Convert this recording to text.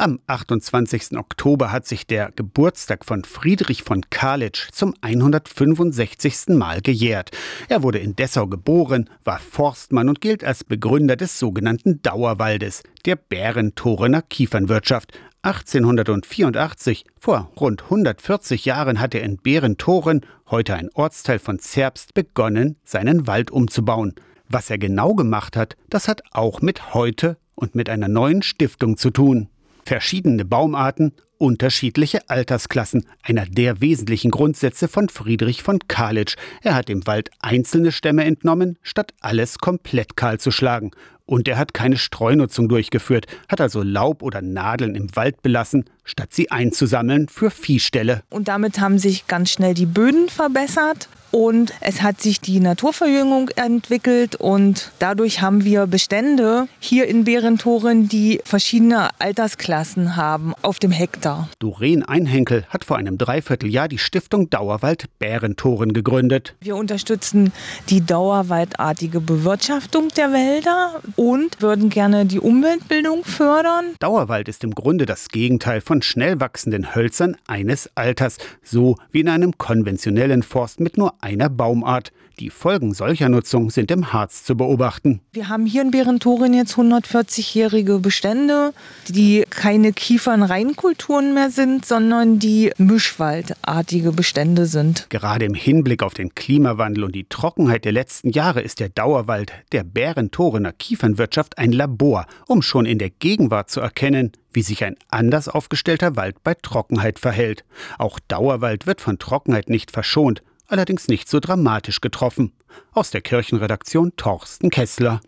Am 28. Oktober hat sich der Geburtstag von Friedrich von Kalitsch zum 165. Mal gejährt. Er wurde in Dessau geboren, war Forstmann und gilt als Begründer des sogenannten Dauerwaldes, der Bärentorener Kiefernwirtschaft. 1884, vor rund 140 Jahren, hat er in Bärentoren, heute ein Ortsteil von Zerbst, begonnen, seinen Wald umzubauen. Was er genau gemacht hat, das hat auch mit heute und mit einer neuen Stiftung zu tun. Verschiedene Baumarten, unterschiedliche Altersklassen, einer der wesentlichen Grundsätze von Friedrich von Kalitsch. Er hat dem Wald einzelne Stämme entnommen, statt alles komplett kahl zu schlagen. Und er hat keine Streunutzung durchgeführt, hat also Laub oder Nadeln im Wald belassen, statt sie einzusammeln für Viehställe. Und damit haben sich ganz schnell die Böden verbessert und es hat sich die Naturverjüngung entwickelt und dadurch haben wir Bestände hier in Bärentoren, die verschiedene Altersklassen haben auf dem Hektar. Doreen Einhenkel hat vor einem Dreivierteljahr die Stiftung Dauerwald Bärentoren gegründet. Wir unterstützen die dauerwaldartige Bewirtschaftung der Wälder und würden gerne die Umweltbildung fördern. Dauerwald ist im Grunde das Gegenteil von schnell wachsenden Hölzern eines Alters, so wie in einem konventionellen Forst mit nur einer Baumart. Die Folgen solcher Nutzung sind im Harz zu beobachten. Wir haben hier in Berentorin jetzt 140-jährige Bestände, die keine Kiefern-Reinkulturen mehr sind, sondern die mischwaldartige Bestände sind. Gerade im Hinblick auf den Klimawandel und die Trockenheit der letzten Jahre ist der Dauerwald der Bärentorener Kiefernwirtschaft ein Labor, um schon in der Gegenwart zu erkennen, wie sich ein anders aufgestellter Wald bei Trockenheit verhält. Auch Dauerwald wird von Trockenheit nicht verschont allerdings nicht so dramatisch getroffen. Aus der Kirchenredaktion Torsten Kessler.